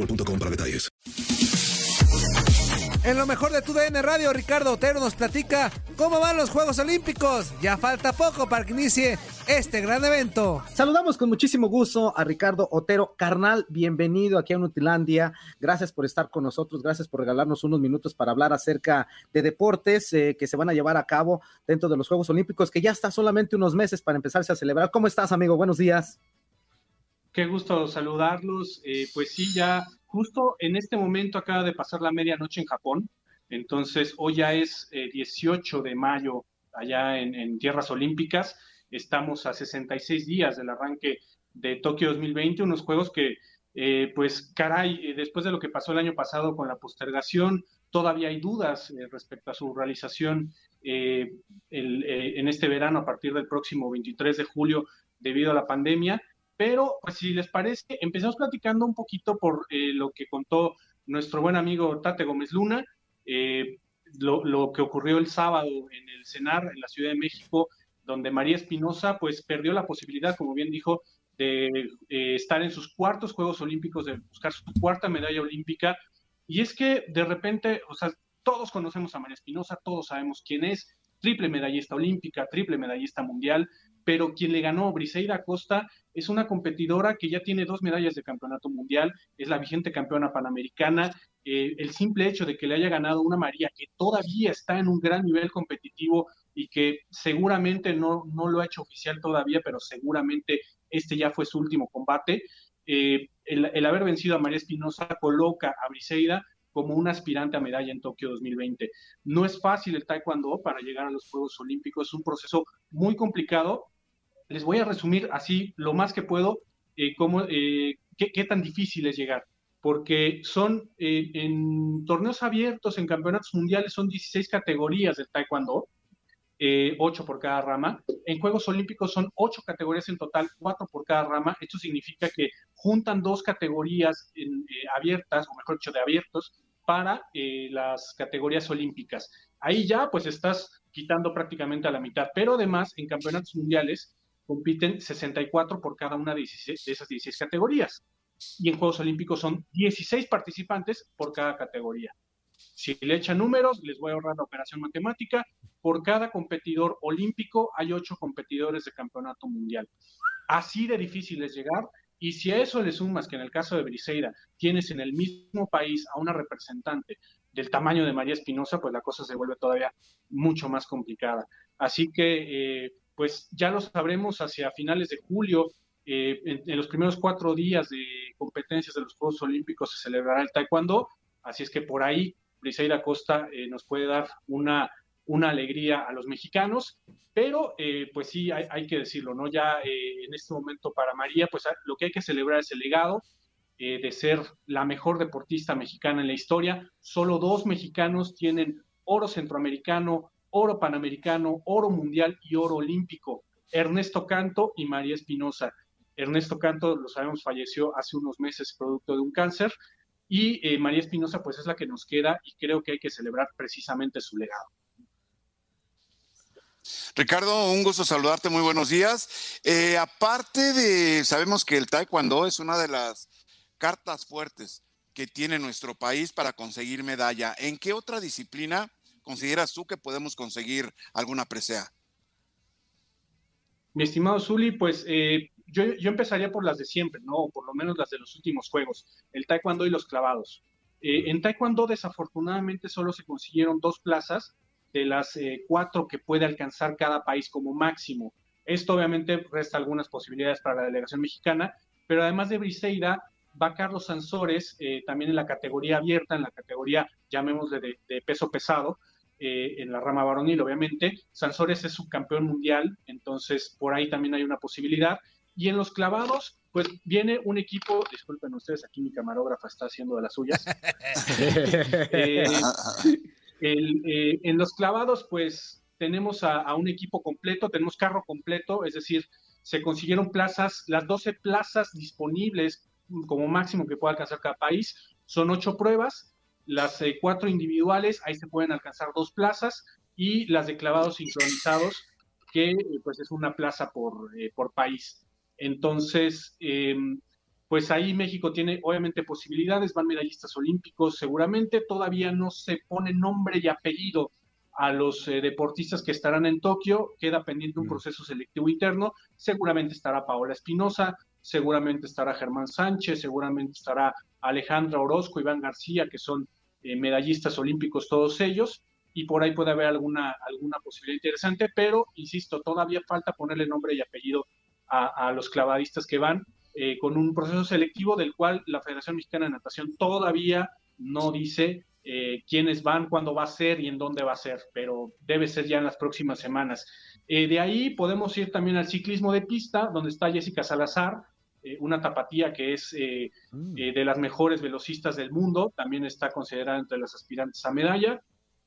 boostmobile.com para detalles. En lo mejor de tu DN Radio, Ricardo Otero nos platica cómo van los Juegos Olímpicos. Ya falta poco para que inicie este gran evento. Saludamos con muchísimo gusto a Ricardo Otero. Carnal, bienvenido aquí a Nutilandia. Gracias por estar con nosotros, gracias por regalarnos unos minutos para hablar acerca de deportes eh, que se van a llevar a cabo dentro de los Juegos Olímpicos, que ya está solamente unos meses para empezarse a celebrar. ¿Cómo estás, amigo? Buenos días. Qué gusto saludarlos. Eh, pues sí, ya justo en este momento acaba de pasar la medianoche en Japón. Entonces, hoy ya es eh, 18 de mayo allá en, tierras olímpicas. Estamos a 66 días del arranque de Tokio 2020, unos juegos que, eh, pues, caray, después de lo que pasó el año pasado con la postergación, todavía hay dudas eh, respecto a su realización el, en este verano a partir del próximo 23 de julio debido a la pandemia. Pero, pues si les parece, empezamos platicando un poquito por eh, lo que contó nuestro buen amigo Tate Gómez Luna, eh, lo, lo, que ocurrió el sábado en el CENAR, en la Ciudad de México, donde María Espinosa, pues perdió la posibilidad, como bien dijo, de eh, estar en sus cuartos Juegos Olímpicos, de buscar su cuarta medalla olímpica. Y es que de repente, o sea, todos conocemos a María Espinosa, todos sabemos quién es, triple medallista olímpica, triple medallista mundial, pero quien le ganó, Briseida Costa, es una competidora que ya tiene dos medallas de campeonato mundial, es la vigente campeona panamericana. Eh, el simple hecho de que le haya ganado una María que todavía está en un gran nivel competitivo y que seguramente no, no lo ha hecho oficial todavía, pero seguramente este ya fue su último combate. Eh, el, el, haber vencido a María Espinosa coloca a Briseida como un aspirante a medalla en Tokio 2020. No es fácil el taekwondo para llegar a los Juegos Olímpicos, es un proceso muy complicado. Les voy a resumir así lo más que puedo eh, cómo, eh, qué, qué, tan difícil es llegar, porque son eh, en torneos abiertos, en campeonatos mundiales, son 16 categorías del taekwondo, eh, 8 por cada rama. En Juegos Olímpicos son 8 categorías en total, 4 por cada rama. Esto significa que juntan dos categorías en, eh, abiertas, o mejor dicho, de abiertos, para eh, las categorías olímpicas. Ahí ya pues estás quitando prácticamente a la mitad, pero además en campeonatos mundiales compiten 64 por cada una de, 16, de esas 16 categorías. Y en Juegos Olímpicos son 16 participantes por cada categoría. Si le echan números, les voy a ahorrar la operación matemática. Por cada competidor olímpico hay ocho competidores de campeonato mundial. Así de difícil es llegar. Y si a eso le sumas que en el caso de Briseida tienes en el mismo país a una representante del tamaño de María Espinosa, pues la cosa se vuelve todavía mucho más complicada. Así que, eh, pues ya lo sabremos hacia finales de julio, en, los primeros cuatro días de competencias de los Juegos Olímpicos se celebrará el taekwondo, así es que por ahí Briseida Costa nos puede dar una, una alegría a los mexicanos, pero pues sí, hay, que decirlo, ¿no? Ya en este momento para María, pues lo que hay que celebrar es el legado, de ser la mejor deportista mexicana en la historia. Solo dos mexicanos tienen oro centroamericano, oro panamericano, oro mundial y oro olímpico. Ernesto Canto y María Espinosa. Ernesto Canto, lo sabemos, falleció hace unos meses producto de un cáncer y eh, María Espinosa pues es la que nos queda y creo que hay que celebrar precisamente su legado. Ricardo, un gusto saludarte, muy buenos días. Eh, aparte de, sabemos que el taekwondo es una de las cartas fuertes que tiene nuestro país para conseguir medalla. ¿En qué otra disciplina consideras tú que podemos conseguir alguna presea? Mi estimado Zuli, pues eh, yo, empezaría por las de siempre, ¿no? O por lo menos las de los últimos juegos, el taekwondo y los clavados. Eh, en taekwondo desafortunadamente solo se consiguieron dos plazas de las eh, cuatro que puede alcanzar cada país como máximo. Esto obviamente resta algunas posibilidades para la delegación mexicana, pero además de Briseida, va Carlos Sansores, también en la categoría abierta, en la categoría, llamémosle, de peso pesado, eh, en la rama varonil, obviamente. Sansores es subcampeón mundial, entonces por ahí también hay una posibilidad. Y en los clavados, pues viene un equipo, disculpen ustedes, aquí mi camarógrafa está haciendo de las suyas. Eh, eh, en los clavados, pues tenemos a, un equipo completo, tenemos carro completo, es decir, se consiguieron plazas, las 12 plazas disponibles como máximo que pueda alcanzar cada país, son ocho pruebas, las eh, cuatro individuales, ahí se pueden alcanzar dos plazas, y las de clavados sincronizados, que eh, pues es una plaza por, eh, por país. Entonces, em, pues ahí México tiene obviamente posibilidades, van medallistas olímpicos, seguramente todavía no se pone nombre y apellido a los deportistas que estarán en Tokio, queda pendiente un mm. proceso selectivo interno, seguramente estará Paola Espinosa, seguramente estará Germán Sánchez, seguramente estará Alejandra Orozco, Iván García, que son eh, medallistas olímpicos todos ellos, y por ahí puede haber alguna, alguna posibilidad interesante, pero, insisto, todavía falta ponerle nombre y apellido a, los clavadistas que van eh, con un proceso selectivo del cual la Federación Mexicana de Natación todavía no dice eh, quiénes van, cuándo va a ser y en dónde va a ser, pero debe ser ya en las próximas semanas. de ahí podemos ir también al ciclismo de pista, donde está Jessica Salazar, eh, una tapatía que es eh, mm. eh, de las mejores velocistas del mundo, también está considerada entre las aspirantes a medalla.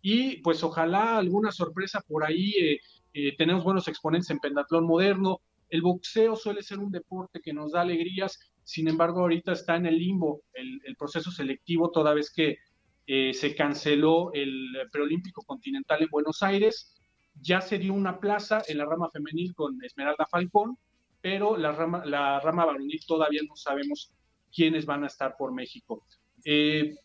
Y pues ojalá alguna sorpresa por ahí. tenemos buenos exponentes en pentatlón moderno. El boxeo suele ser un deporte que nos da alegrías, sin embargo ahorita está en el limbo el, el proceso selectivo toda vez que se canceló el preolímpico continental en Buenos Aires. Ya se dio una plaza en la rama femenil con Esmeralda Falcón, pero la rama, la rama varonil todavía no sabemos quiénes van a estar por México. Eh,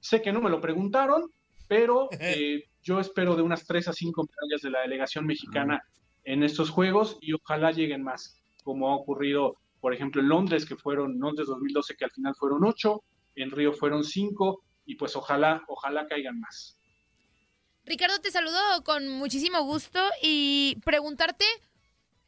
sé que no me lo preguntaron, pero eh, yo espero de unas tres a cinco medallas de la delegación mexicana en estos Juegos y ojalá lleguen más, como ha ocurrido, por ejemplo, en Londres, que fueron, Londres 2012, que al final fueron ocho, en Río fueron cinco, y pues ojalá, ojalá caigan más. Ricardo, te saludo con muchísimo gusto y preguntarte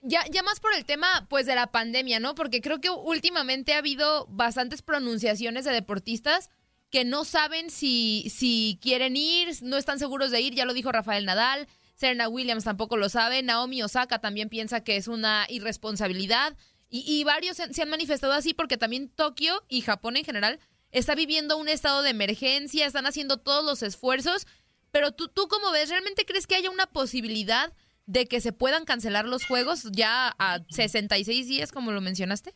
ya, ya más por el tema, pues, de la pandemia, ¿no? Porque creo que últimamente ha habido bastantes pronunciaciones de deportistas que no saben si, si quieren ir, no están seguros de ir, ya lo dijo Rafael Nadal, Serena Williams tampoco lo sabe, Naomi Osaka también piensa que es una irresponsabilidad, y, varios se, han manifestado así porque también Tokio y Japón en general está viviendo un estado de emergencia, están haciendo todos los esfuerzos, pero tú, tú cómo ves, ¿realmente crees que haya una posibilidad de que se puedan cancelar los juegos ya a 66 días, como lo mencionaste?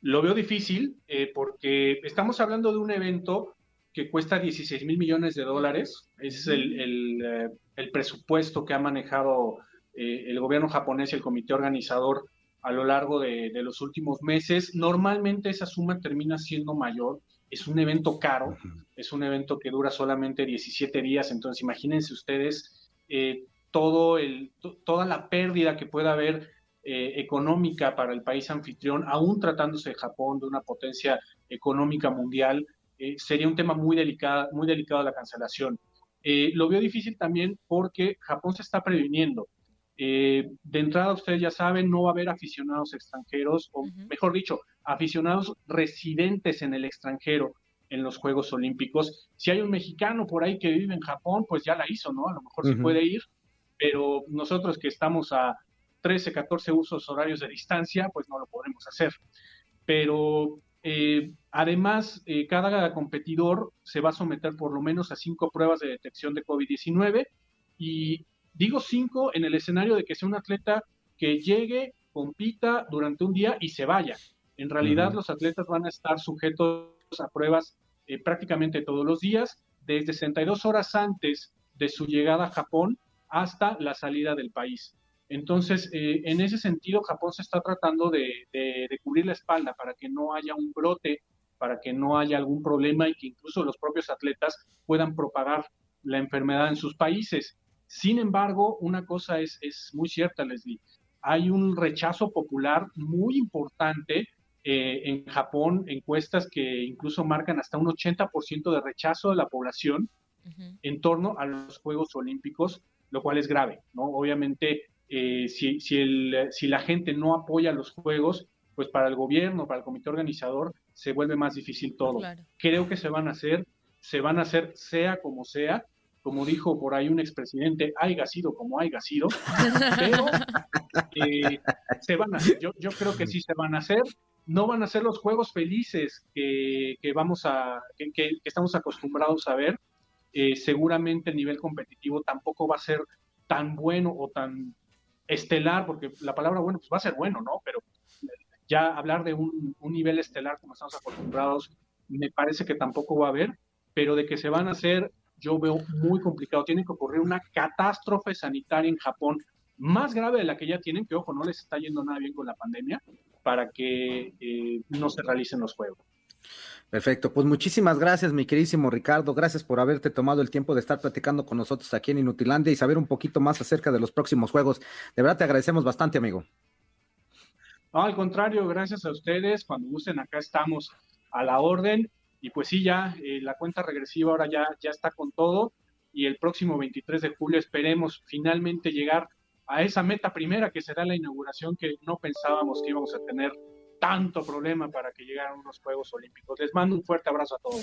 Lo veo difícil eh, porque estamos hablando de un evento que cuesta 16 mil millones de dólares. Ese es el, eh, el, presupuesto que ha manejado eh, el gobierno japonés y el comité organizador a lo largo de, de, los últimos meses. Normalmente esa suma termina siendo mayor. Es un evento caro, es un evento que dura solamente 17 días, entonces imagínense ustedes eh, todo el, toda la pérdida que pueda haber eh, económica para el país anfitrión, aún tratándose de Japón, de una potencia económica mundial, eh, sería un tema muy delicado, muy delicado la cancelación. lo veo difícil también porque Japón se está previniendo. Eh, de entrada, ustedes ya saben, no va a haber aficionados extranjeros, o mejor dicho, aficionados residentes en el extranjero en los Juegos Olímpicos. Si hay un mexicano por ahí que vive en Japón, pues ya la hizo, ¿no? A lo mejor se puede ir, pero nosotros que estamos a 13, 14 usos horarios de distancia, pues no lo podremos hacer. Pero eh, además, eh, cada competidor se va a someter por lo menos a cinco pruebas de detección de COVID-19 y digo cinco en el escenario de que sea un atleta que llegue, compita durante un día y se vaya. En realidad, los atletas van a estar sujetos a pruebas eh, prácticamente todos los días, desde 62 horas antes de su llegada a Japón hasta la salida del país. Entonces, eh, en ese sentido, Japón se está tratando de, cubrir la espalda para que no haya un brote, para que no haya algún problema y que incluso los propios atletas puedan propagar la enfermedad en sus países. Sin embargo, una cosa es, es muy cierta, Leslie. Hay un rechazo popular muy importante eh, en Japón, encuestas que incluso marcan hasta un 80% de rechazo de la población en torno a los Juegos Olímpicos, lo cual es grave, ¿no? Obviamente eh, si, si, el, si la gente no apoya los juegos, pues para el gobierno, para el comité organizador, se vuelve más difícil todo. Creo que se van a hacer, se van a hacer sea como sea, como dijo por ahí un expresidente, haya sido como haya sido, pero eh, se van a hacer, yo, yo, creo que sí se van a hacer, no van a ser los juegos felices que, que vamos a, que, que, estamos acostumbrados a ver, eh, seguramente el nivel competitivo tampoco va a ser tan bueno o tan estelar, porque la palabra bueno pues va a ser bueno, ¿no? Pero ya hablar de un, nivel estelar como estamos acostumbrados, me parece que tampoco va a haber, pero de que se van a hacer, yo veo muy complicado. Tiene que ocurrir una catástrofe sanitaria en Japón más grave de la que ya tienen, que ojo, no les está yendo nada bien con la pandemia, para que eh, no se realicen los juegos. Perfecto, pues muchísimas gracias, mi queridísimo Ricardo. Gracias por haberte tomado el tiempo de estar platicando con nosotros aquí en Inutilandia y saber un poquito más acerca de los próximos juegos. De verdad te agradecemos bastante, amigo. No, al contrario, gracias a ustedes. Cuando gusten, acá estamos a la orden. Y pues sí, ya eh, la cuenta regresiva ahora ya, ya está con todo. Y el próximo 23 de julio esperemos finalmente llegar a esa meta primera que será la inauguración que no pensábamos que íbamos a tener tanto problema para que llegaran unos Juegos Olímpicos. Les mando un fuerte abrazo a todos.